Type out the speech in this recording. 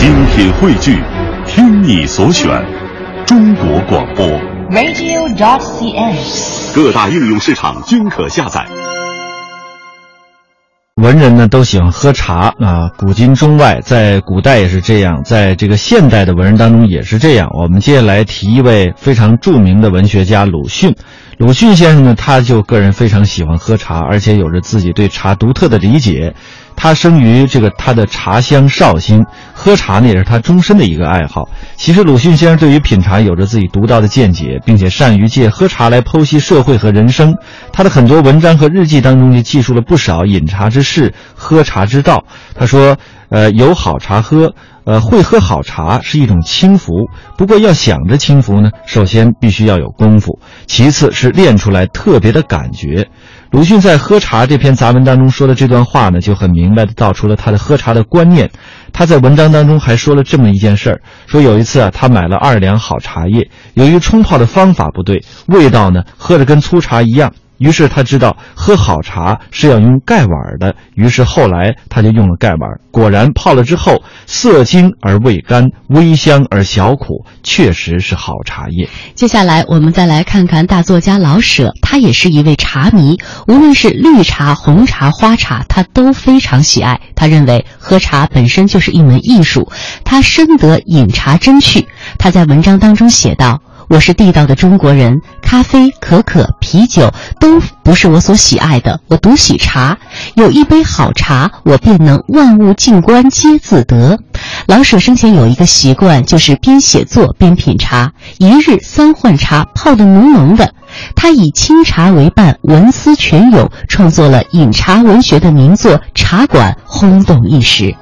精品汇聚，听你所选，中国广播。radio.cn。各大应用市场均可下载。文人呢都喜欢喝茶啊，古今中外，在古代也是这样，在这个现代的文人当中也是这样。我们接下来提一位非常著名的文学家鲁迅。鲁迅先生呢，他就个人非常喜欢喝茶，而且有着自己对茶独特的理解。他生于这个他的茶乡绍兴，喝茶呢也是他终身的一个爱好。其实鲁迅先生对于品茶有着自己独到的见解，并且善于借喝茶来剖析社会和人生。他的很多文章和日记当中就记述了不少饮茶之事、喝茶之道。他说：“呃，有好茶喝。”呃，会喝好茶是一种轻浮，不过要想着轻浮呢，首先必须要有功夫，其次是练出来特别的感觉。鲁迅在《喝茶》这篇杂文当中说的这段话呢，就很明白的道出了他的喝茶的观念。他在文章当中还说了这么一件事儿：说有一次啊，他买了二两好茶叶，由于冲泡的方法不对，味道呢喝着跟粗茶一样。于是他知道喝好茶是要用盖碗的，于是后来他就用了盖碗。果然泡了之后，色精而味甘，微香而小苦，确实是好茶叶。接下来我们再来看看大作家老舍，他也是一位茶迷，无论是绿茶、红茶、花茶，他都非常喜爱。他认为喝茶本身就是一门艺术，他深得饮茶真趣。他在文章当中写道。我是地道的中国人，咖啡、可可、啤酒都不是我所喜爱的，我独喜茶。有一杯好茶，我便能万物静观皆自得。老舍生前有一个习惯，就是边写作边品茶，一日三换茶，泡得浓浓的。他以清茶为伴，文思泉涌，创作了饮茶文学的名作《茶馆》，轰动一时。